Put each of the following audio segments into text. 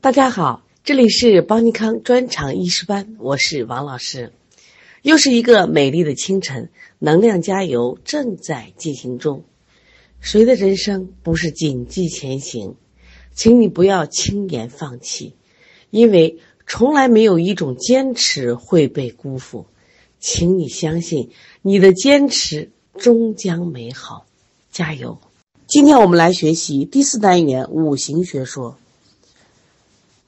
大家好，这里是邦尼康专场医师班，我是王老师。又是一个美丽的清晨，能量加油正在进行中。谁的人生不是谨记前行？请你不要轻言放弃，因为从来没有一种坚持会被辜负。请你相信，你的坚持终将美好。加油！今天我们来学习第四单元五行学说。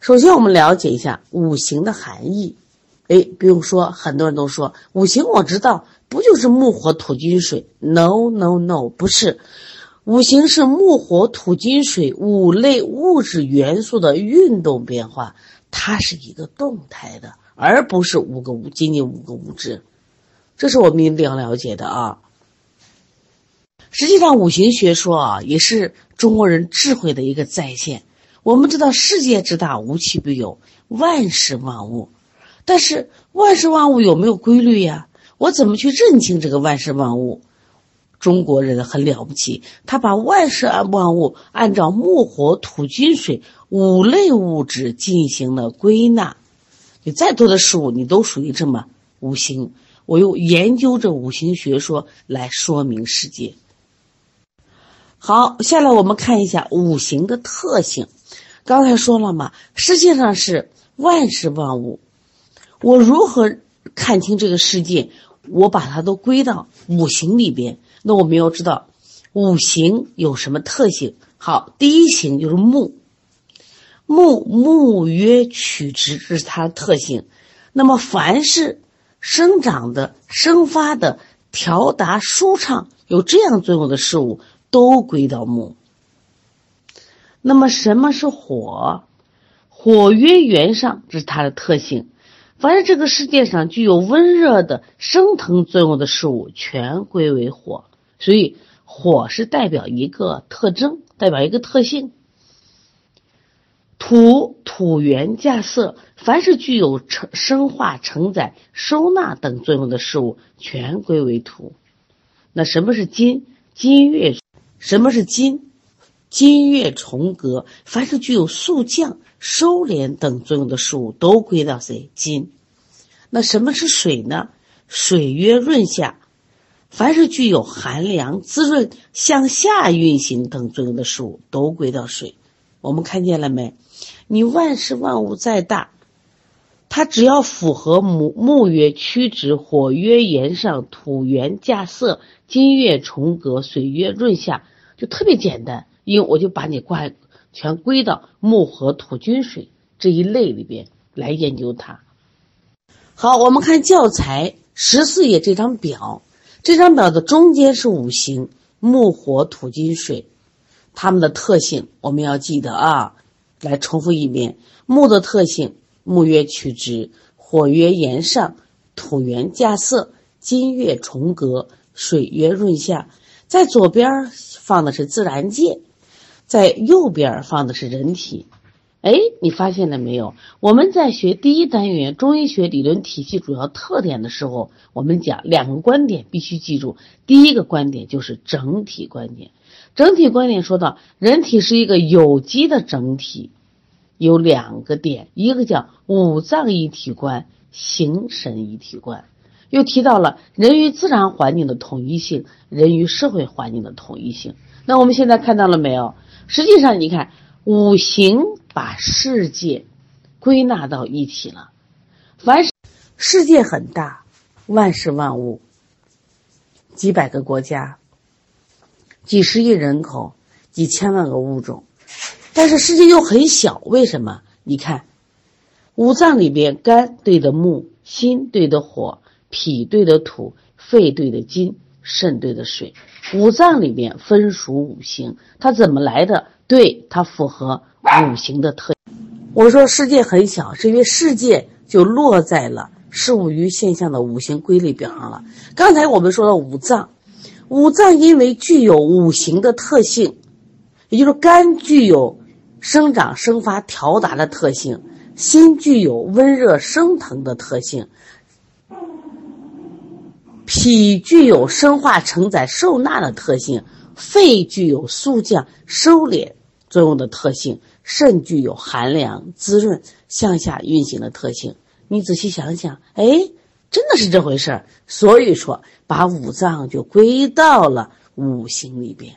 首先，我们了解一下五行的含义。哎，不用说，很多人都说五行我知道，不就是木、火、土、金、水？No No No，不是，五行是木、火、土、金、水五类物质元素的运动变化，它是一个动态的，而不是五个物仅仅五个物质。这是我们一定要了解的啊。实际上，五行学说啊，也是中国人智慧的一个再现。我们知道世界之大，无奇不有，万事万物。但是万事万物有没有规律呀？我怎么去认清这个万事万物？中国人很了不起，他把万事万物按照木、火、土、金、水五类物质进行了归纳。你再多的事物，你都属于这么五行。我又研究这五行学说来说明世界。好，下来我们看一下五行的特性。刚才说了嘛，世界上是万事万物，我如何看清这个世界？我把它都归到五行里边。那我们要知道五行有什么特性？好，第一行就是木，木木曰曲直，这是它的特性。那么凡是生长的、生发的、调达舒畅有这样作用的事物，都归到木。那么什么是火？火曰元上，这是它的特性。凡是这个世界上具有温热的升腾作用的事物，全归为火。所以火是代表一个特征，代表一个特性。土土元架色，凡是具有承生化、承载、收纳等作用的事物，全归为土。那什么是金？金月，什么是金？金月重格，凡是具有速降、收敛等作用的事物，都归到谁？金。那什么是水呢？水曰润下，凡是具有寒凉、滋润、向下运行等作用的事物，都归到水。我们看见了没？你万事万物再大，它只要符合木木曰曲直，火曰炎上，土元架色，金月重格，水曰润下，就特别简单。因为我就把你挂全归到木火土金水这一类里边来研究它。好，我们看教材十四页这张表，这张表的中间是五行木火土金水，它们的特性我们要记得啊。来重复一遍：木的特性，木曰曲直，火曰炎上，土元架色，金月重格，水曰润下。在左边放的是自然界。在右边放的是人体，哎，你发现了没有？我们在学第一单元中医学理论体系主要特点的时候，我们讲两个观点必须记住。第一个观点就是整体观点，整体观点说到人体是一个有机的整体，有两个点，一个叫五脏一体观、形神一体观，又提到了人与自然环境的统一性、人与社会环境的统一性。那我们现在看到了没有？实际上，你看五行把世界归纳到一起了。凡是世界很大，万事万物，几百个国家，几十亿人口，几千万个物种，但是世界又很小。为什么？你看五脏里边，肝对的木，心对的火，脾对的土，肺对的金。肾对的水，五脏里面分属五行，它怎么来的？对，它符合五行的特。我说世界很小，是因为世界就落在了事物与现象的五行规律表上了。刚才我们说了五脏，五脏因为具有五行的特性，也就是肝具有生长、生发、调达的特性，心具有温热、升腾的特性。脾具有生化、承载、受纳的特性，肺具有肃降、收敛作用的特性，肾具有寒凉、滋润、向下运行的特性。你仔细想想，哎，真的是这回事儿。所以说，把五脏就归到了五行里边。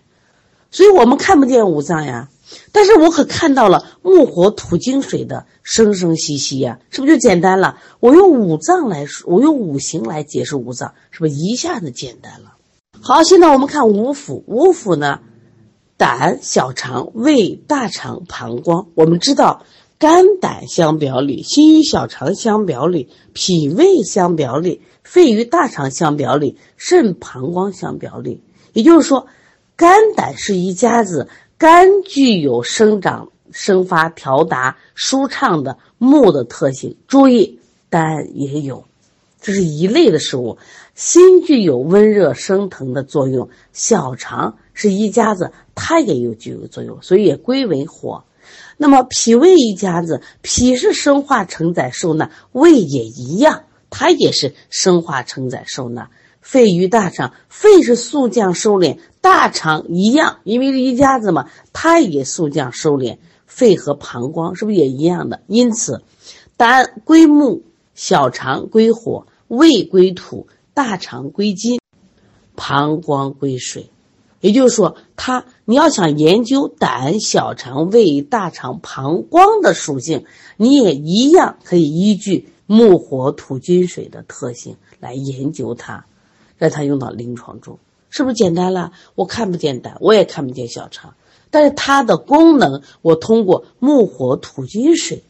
所以我们看不见五脏呀，但是我可看到了木火土金水的生生息息呀，是不是就简单了？我用五脏来说，我用五行来解释五脏，是不是一下子简单了？好，现在我们看五腑，五腑呢？胆、小肠、胃、大肠、膀胱。我们知道，肝胆相表里，心与小肠相表里，脾胃相表里，肺与大肠相表里，肾、膀胱相表里。也就是说，肝胆是一家子。肝具有生长、生发、调达、舒畅的木的特性。注意，胆也有，这是一类的食物。心具有温热升腾的作用，小肠是一家子，它也有具有作用，所以也归为火。那么脾胃一家子，脾是生化承载受纳，胃也一样，它也是生化承载受纳。肺与大肠，肺是速降收敛，大肠一样，因为是一家子嘛，它也速降收敛。肺和膀胱是不是也一样的？因此，胆归木，小肠归火，胃归土。大肠归金，膀胱归水，也就是说，它你要想研究胆、小肠、胃、大肠、膀胱的属性，你也一样可以依据木、火、土、金、水的特性来研究它，让它用到临床中，是不是简单了？我看不见胆，我也看不见小肠，但是它的功能，我通过木、火、土、金、水，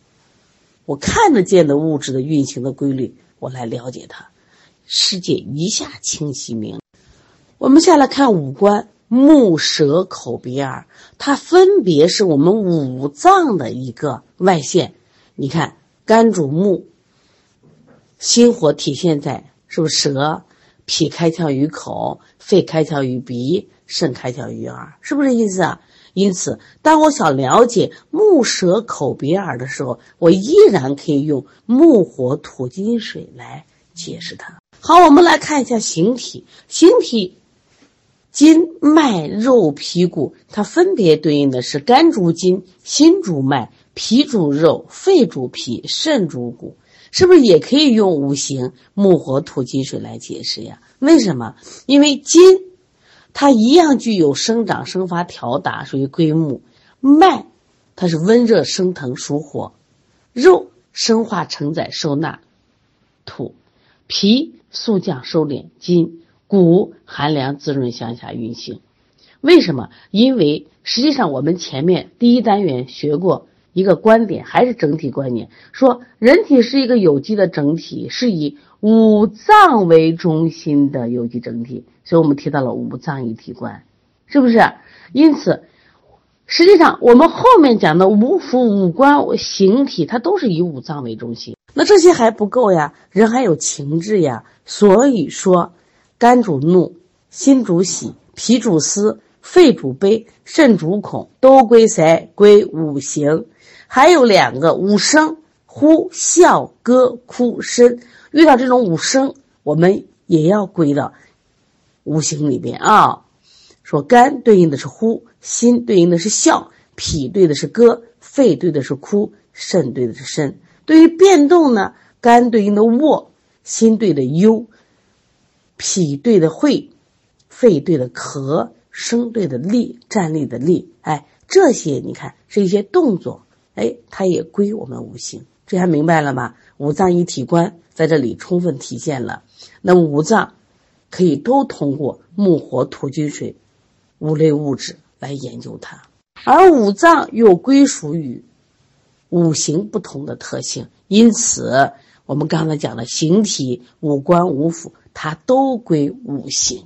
我看得见的物质的运行的规律，我来了解它。世界一下清晰明。我们下来看五官：目、舌、口、鼻、耳，它分别是我们五脏的一个外现。你看，肝主目，心火体现在是不是舌？脾开窍于口，肺开窍于鼻，肾开窍于耳，是不是这意思啊？因此，当我想了解目、舌、口、鼻、耳的时候，我依然可以用木、火、土、金、水来解释它。好，我们来看一下形体。形体，筋脉肉皮骨，它分别对应的是肝主筋，心主脉，脾主肉，肺主脾，肾主骨，是不是也可以用五行木火土金水来解释呀？为什么？因为金，它一样具有生长、生发、调达，属于归木；脉，它是温热升腾，属火；肉生化承载收纳，土；脾。速降收敛，筋骨寒凉滋润向下运行。为什么？因为实际上我们前面第一单元学过一个观点，还是整体观念，说人体是一个有机的整体，是以五脏为中心的有机整体，所以我们提到了五脏一体观，是不是？因此，实际上我们后面讲的五腑、五官、形体，它都是以五脏为中心。那这些还不够呀，人还有情志呀。所以说，肝主怒，心主喜，脾主思，肺主悲，肾主恐，都归谁？归五行。还有两个五声：呼、啸、歌、哭、声。遇到这种五声，我们也要归到五行里边啊。说肝对应的是呼，心对应的是笑，脾对的是歌，肺对的是哭，肾对的是声。对于变动呢，肝对应的卧，心对的忧，脾对的会，肺对的咳，声对的立，站立的立。哎，这些你看是一些动作，哎，它也归我们五行。这还明白了吗？五脏一体观在这里充分体现了。那么五脏可以都通过木、火、土、金、水五类物质来研究它，而五脏又归属于。五行不同的特性，因此我们刚才讲的形体、五官、五腑，它都归五行。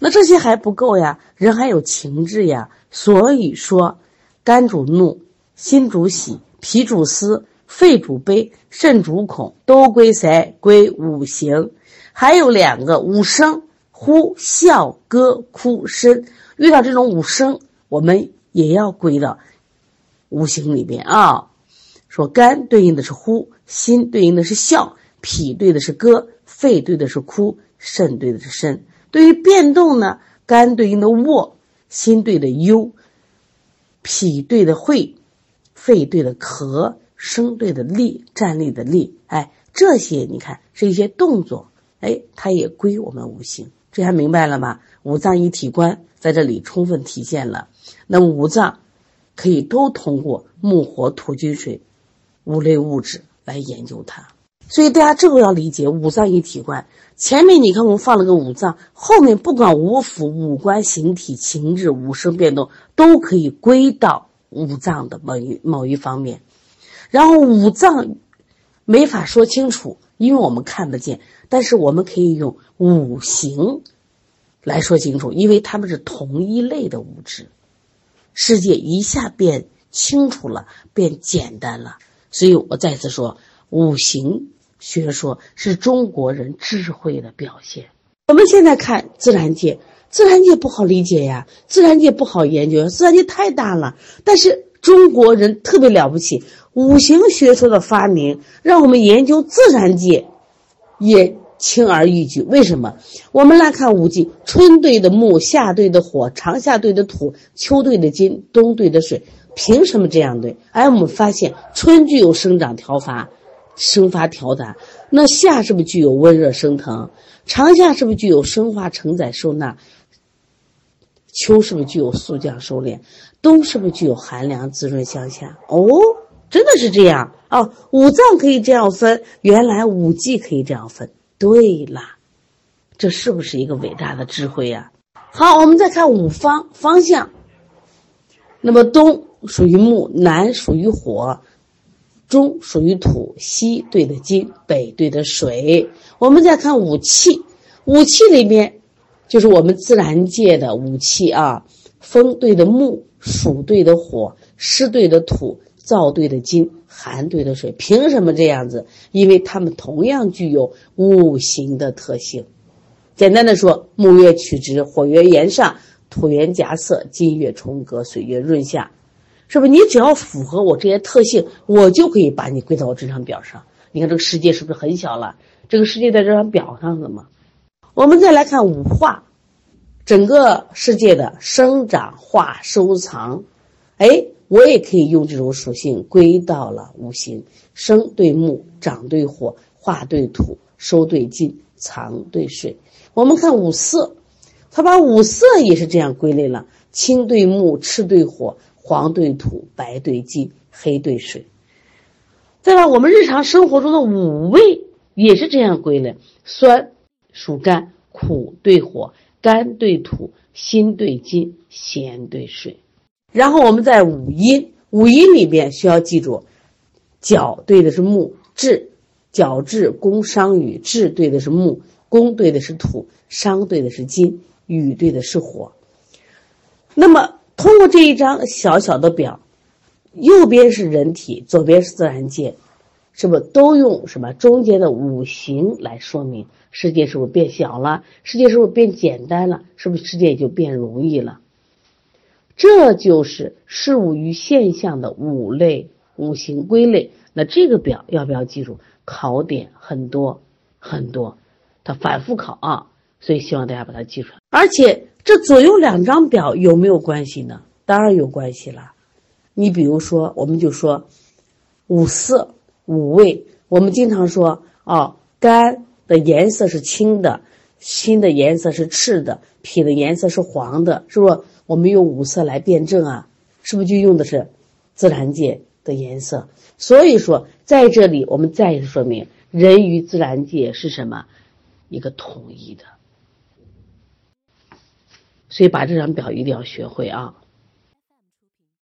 那这些还不够呀，人还有情志呀。所以说，肝主怒，心主喜，脾主思，肺主悲，肾主恐，都归谁？归五行。还有两个五声：呼、啸、歌、哭、声。遇到这种五声，我们也要归到五行里边啊。说肝对应的是呼，心对应的是笑，脾对的是歌，肺对的是哭，肾对的是声。对于变动呢，肝对应的卧，心对的忧，脾对的会，肺对的咳，声对的立，站立的立，哎，这些你看是一些动作，哎，它也归我们五行，这还明白了吗？五脏一体观在这里充分体现了。那么五脏可以都通过木火土金水五类物质来研究它，所以大家这个要理解五脏一体观。前面你看我们放了个五脏，后面不管五腑、五官、形体、情志、五声变动，都可以归到五脏的某一某一方面。然后五脏没法说清楚，因为我们看不见，但是我们可以用五行来说清楚，因为它们是同一类的物质。世界一下变清楚了，变简单了。所以我再次说，五行。学说是中国人智慧的表现。我们现在看自然界，自然界不好理解呀，自然界不好研究，自然界太大了。但是中国人特别了不起，五行学说的发明让我们研究自然界也轻而易举。为什么？我们来看五季：春对的木，夏对的火，长夏对的土，秋对的金，冬对的水。凭什么这样对？哎，我们发现春具有生长调发。生发调达，那夏是不是具有温热升腾？长夏是不是具有生化承载收纳？秋是不是具有速降收敛？冬是不是具有寒凉滋润向下？哦，真的是这样啊！五脏可以这样分，原来五季可以这样分。对了，这是不是一个伟大的智慧呀？好，我们再看五方方向。那么东属于木，南属于火。中属于土，西对的金，北对的水。我们再看五气，五气里面就是我们自然界的五气啊。风对的木，暑对的火，湿对的土，燥对的金，寒对的水。凭什么这样子？因为它们同样具有五行的特性。简单的说，木月曲直，火月炎上，土元夹色，金月冲格，水月润下。是不是你只要符合我这些特性，我就可以把你归到我这张表上？你看这个世界是不是很小了？这个世界在这张表上了吗？我们再来看五化，整个世界的生长、化、收藏，哎，我也可以用这种属性归到了五行：生对木，长对火，化对土，收对金，藏对水。我们看五色，他把五色也是这样归类了：青对木，赤对火。黄对土，白对金，黑对水。再把我们日常生活中的五味也是这样归类：酸属肝，苦对火，肝对土，心对金，咸对水。然后我们在五阴，五阴里边需要记住，角对的是木，志角志宫商羽，志对的是木，宫对的是土，商对的是金，羽对的是火。那么。通过这一张小小的表，右边是人体，左边是自然界，是不都用什么中间的五行来说明？世界是不是变小了？世界是不是变简单了？是不是世界也就变容易了？这就是事物与现象的五类五行归类。那这个表要不要记住？考点很多很多，它反复考啊，所以希望大家把它记出来，而且。这左右两张表有没有关系呢？当然有关系了。你比如说，我们就说五色、五味。我们经常说，哦，肝的颜色是青的，心的颜色是赤的，脾的颜色是黄的，是不是？我们用五色来辩证啊，是不是就用的是自然界的颜色？所以说，在这里我们再一次说明，人与自然界是什么？一个统一的。所以把这张表一定要学会啊。